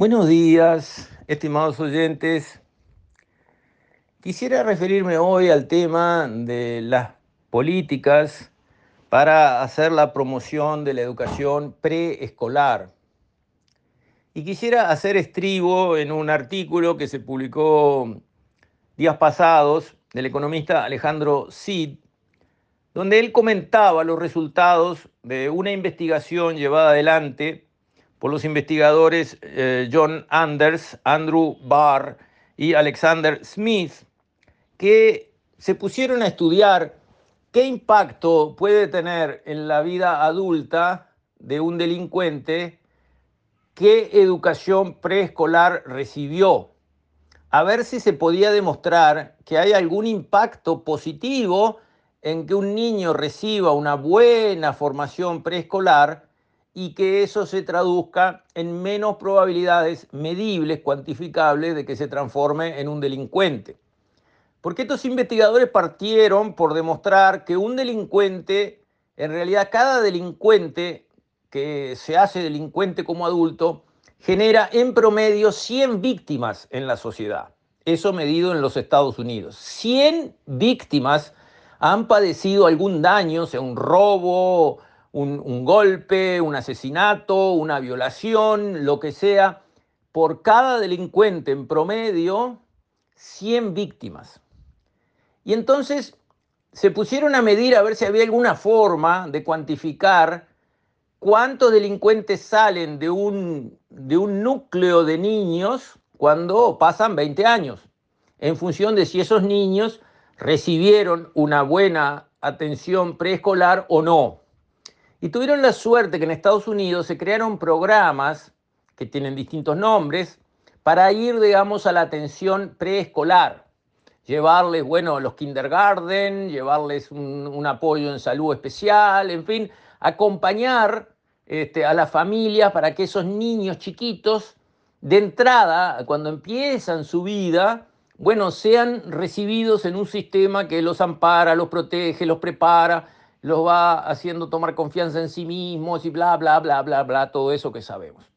Buenos días, estimados oyentes. Quisiera referirme hoy al tema de las políticas para hacer la promoción de la educación preescolar. Y quisiera hacer estribo en un artículo que se publicó días pasados del economista Alejandro Cid, donde él comentaba los resultados de una investigación llevada adelante por los investigadores eh, John Anders, Andrew Barr y Alexander Smith, que se pusieron a estudiar qué impacto puede tener en la vida adulta de un delincuente qué educación preescolar recibió, a ver si se podía demostrar que hay algún impacto positivo en que un niño reciba una buena formación preescolar y que eso se traduzca en menos probabilidades medibles, cuantificables, de que se transforme en un delincuente. Porque estos investigadores partieron por demostrar que un delincuente, en realidad cada delincuente que se hace delincuente como adulto, genera en promedio 100 víctimas en la sociedad. Eso medido en los Estados Unidos. 100 víctimas han padecido algún daño, sea un robo, un, golpe, un asesinato, una violación, lo que sea, por cada delincuente en promedio, 100 víctimas. Y entonces se pusieron a medir a ver si había alguna forma de cuantificar cuántos delincuentes salen de un, de un núcleo de niños cuando pasan 20 años, en función de si esos niños recibieron una buena atención preescolar o no. Y tuvieron la suerte que en Estados Unidos se crearon programas que tienen distintos nombres para ir, digamos, a la atención preescolar. Llevarles, bueno, los kindergarten, llevarles un, apoyo en salud especial, en fin, acompañar este, a las familias para que esos niños chiquitos, de entrada, cuando empiezan su vida, bueno, sean recibidos en un sistema que los ampara, los protege, los prepara, los va haciendo tomar confianza en sí mismos y bla, bla, bla, bla, bla, todo eso que sabemos.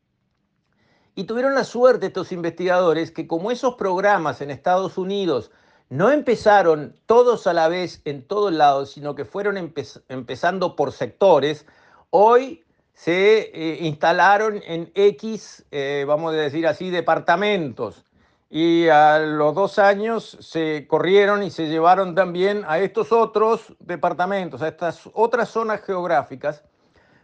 Y tuvieron la suerte estos investigadores que como esos programas en Estados Unidos no empezaron todos a la vez en todos lados, sino que fueron empezando por sectores, hoy se eh, instalaron en X, eh, vamos a decir así, departamentos y a los dos años se corrieron y se llevaron también a estos otros departamentos, a estas otras zonas geográficas.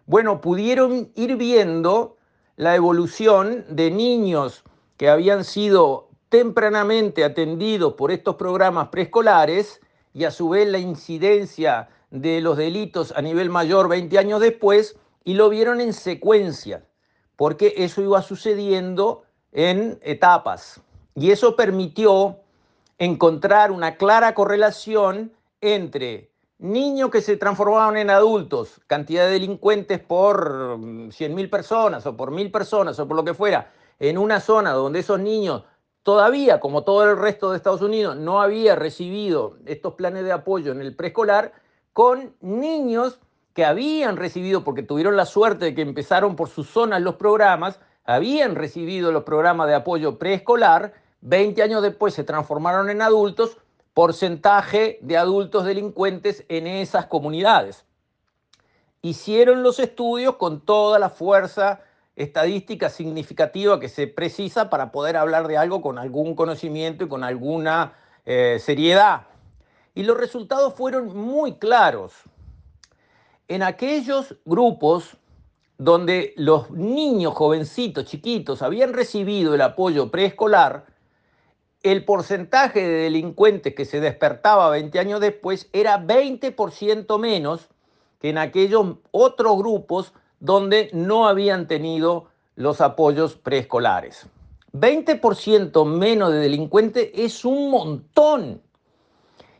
Bueno, pudieron ir viendo la evolución de niños que habían sido tempranamente atendidos por estos programas preescolares y a su vez la incidencia de los delitos a nivel mayor 20 años después y lo vieron en secuencia, porque eso iba sucediendo en etapas. Y eso permitió encontrar una clara correlación entre niños que se transformaban en adultos, cantidad de delincuentes por 100.000 personas o por 1.000 personas o por lo que fuera, en una zona donde esos niños todavía, como todo el resto de Estados Unidos, no había recibido estos planes de apoyo en el preescolar, con niños que habían recibido, porque tuvieron la suerte de que empezaron por sus zonas los programas, habían recibido los programas de apoyo preescolar, 20 años después se transformaron en adultos, porcentaje de adultos delincuentes en esas comunidades. Hicieron los estudios con toda la fuerza estadística significativa que se precisa para poder hablar de algo con algún conocimiento y con alguna eh, seriedad. Y los resultados fueron muy claros. En aquellos grupos donde los niños jovencitos, chiquitos, habían recibido el apoyo preescolar, el porcentaje de delincuentes que se despertaba 20 años después era 20% menos que en aquellos otros grupos donde no habían tenido los apoyos preescolares. 20% menos de delincuentes es un montón.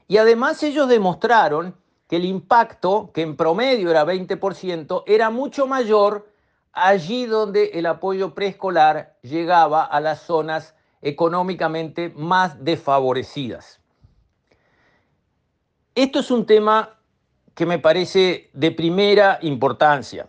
Y además ellos demostraron que el impacto, que en promedio era 20%, era mucho mayor allí donde el apoyo preescolar llegaba a las zonas económicamente más desfavorecidas. Esto es un tema que me parece de primera importancia.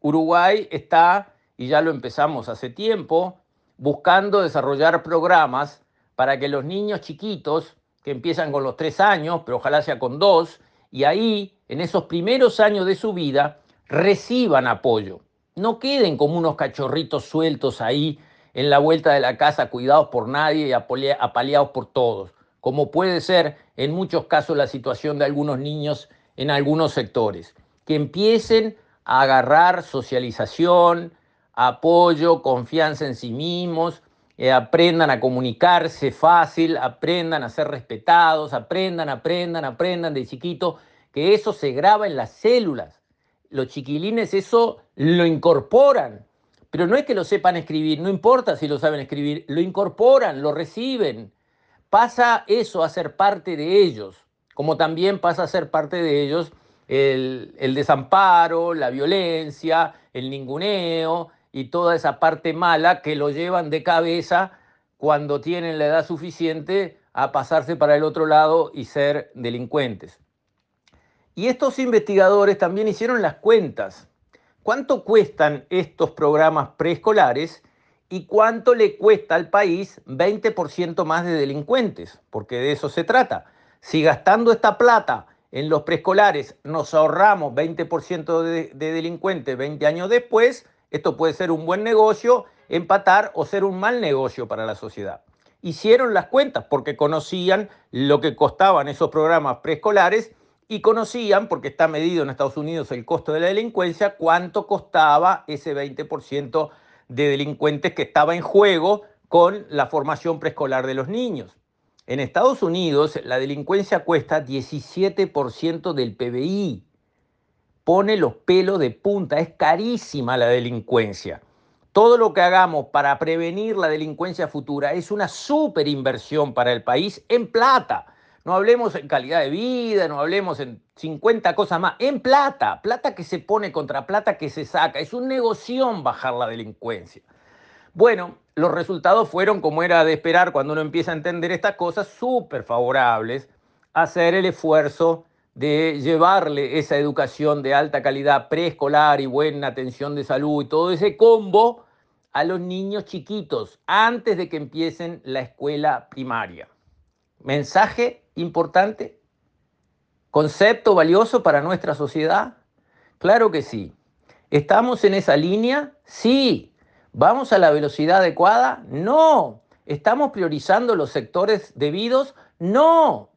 Uruguay está, y ya lo empezamos hace tiempo, buscando desarrollar programas para que los niños chiquitos, que empiezan con los tres años, pero ojalá sea con dos, y ahí, en esos primeros años de su vida, reciban apoyo. No queden como unos cachorritos sueltos ahí en la vuelta de la casa, cuidados por nadie y apaleados por todos, como puede ser en muchos casos la situación de algunos niños en algunos sectores. Que empiecen a agarrar socialización, apoyo, confianza en sí mismos, eh, aprendan a comunicarse fácil, aprendan a ser respetados, aprendan, aprendan, aprendan de chiquito, que eso se graba en las células. Los chiquilines eso lo incorporan, pero no es que lo sepan escribir, no importa si lo saben escribir, lo incorporan, lo reciben. Pasa eso a ser parte de ellos, como también pasa a ser parte de ellos el, desamparo, la violencia, el ninguneo, y toda esa parte mala que lo llevan de cabeza cuando tienen la edad suficiente a pasarse para el otro lado y ser delincuentes. Y estos investigadores también hicieron las cuentas. ¿Cuánto cuestan estos programas preescolares y cuánto le cuesta al país 20% más de delincuentes? Porque de eso se trata. Si gastando esta plata en los preescolares nos ahorramos 20% de, de delincuentes 20 años después, esto puede ser un buen negocio, empatar o ser un mal negocio para la sociedad. Hicieron las cuentas porque conocían lo que costaban esos programas preescolares y conocían, porque está medido en Estados Unidos el costo de la delincuencia, cuánto costaba ese 20% de delincuentes que estaba en juego con la formación preescolar de los niños. En Estados Unidos la delincuencia cuesta 17% del PBI pone los pelos de punta. Es carísima la delincuencia. Todo lo que hagamos para prevenir la delincuencia futura es una super inversión para el país en plata. No hablemos en calidad de vida, no hablemos en 50 cosas más. En plata, plata que se pone contra plata que se saca. Es un negocio bajar la delincuencia. Bueno, los resultados fueron, como era de esperar cuando uno empieza a entender estas cosas, súper favorables a hacer el esfuerzo de llevarle esa educación de alta calidad preescolar y buena atención de salud y todo ese combo a los niños chiquitos antes de que empiecen la escuela primaria. Mensaje importante, concepto valioso para nuestra sociedad. Claro que sí. ¿Estamos en esa línea? Sí. ¿Vamos a la velocidad adecuada? No. ¿Estamos priorizando los sectores debidos? No.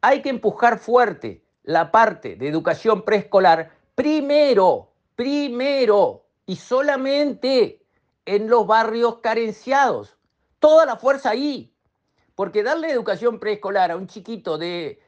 Hay que empujar fuerte la parte de educación preescolar primero, primero y solamente en los barrios carenciados. Toda la fuerza ahí. Porque darle educación preescolar a un chiquito de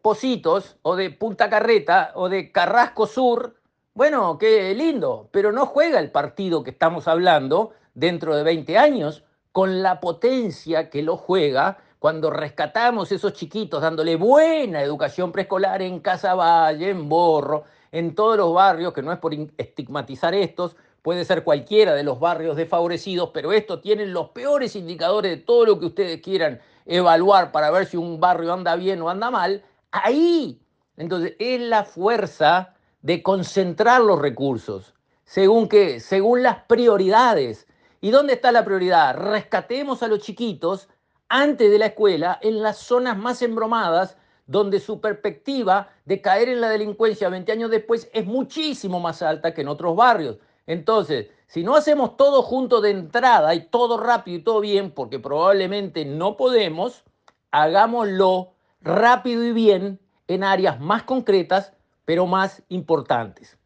Positos o de Punta Carreta o de Carrasco Sur, bueno, qué lindo, pero no juega el partido que estamos hablando dentro de 20 años con la potencia que lo juega cuando rescatamos esos chiquitos dándole buena educación preescolar en Valle, en Borro, en todos los barrios, que no es por estigmatizar estos, puede ser cualquiera de los barrios desfavorecidos, pero estos tienen los peores indicadores de todo lo que ustedes quieran evaluar para ver si un barrio anda bien o anda mal, ahí. Entonces, es la fuerza de concentrar los recursos. ¿Según qué? Según las prioridades. ¿Y dónde está la prioridad? Rescatemos a los chiquitos antes de la escuela en las zonas más embromadas donde su perspectiva de caer en la delincuencia 20 años después es muchísimo más alta que en otros barrios. Entonces, si no hacemos todo junto de entrada y todo rápido y todo bien, porque probablemente no podemos, hagámoslo rápido y bien en áreas más concretas, pero más importantes.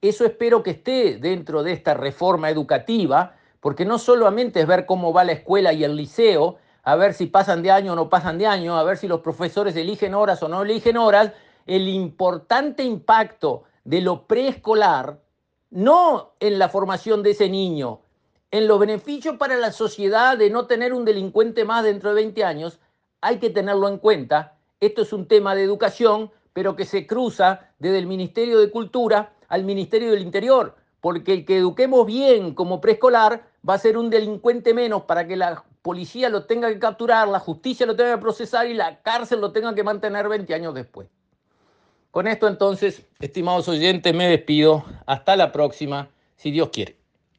Eso espero que esté dentro de esta reforma educativa, porque no solamente es ver cómo va la escuela y el liceo, a ver si pasan de año o no pasan de año, a ver si los profesores eligen horas o no eligen horas, el importante impacto de lo preescolar, no en la formación de ese niño, en los beneficios para la sociedad de no tener un delincuente más dentro de 20 años, hay que tenerlo en cuenta. Esto es un tema de educación, pero que se cruza desde el Ministerio de Cultura al Ministerio del Interior, porque el que eduquemos bien como preescolar va a ser un delincuente menos para que la policía lo tenga que capturar, la justicia lo tenga que procesar y la cárcel lo tenga que mantener 20 años después. Con esto entonces, estimados oyentes, me despido. Hasta la próxima, si Dios quiere.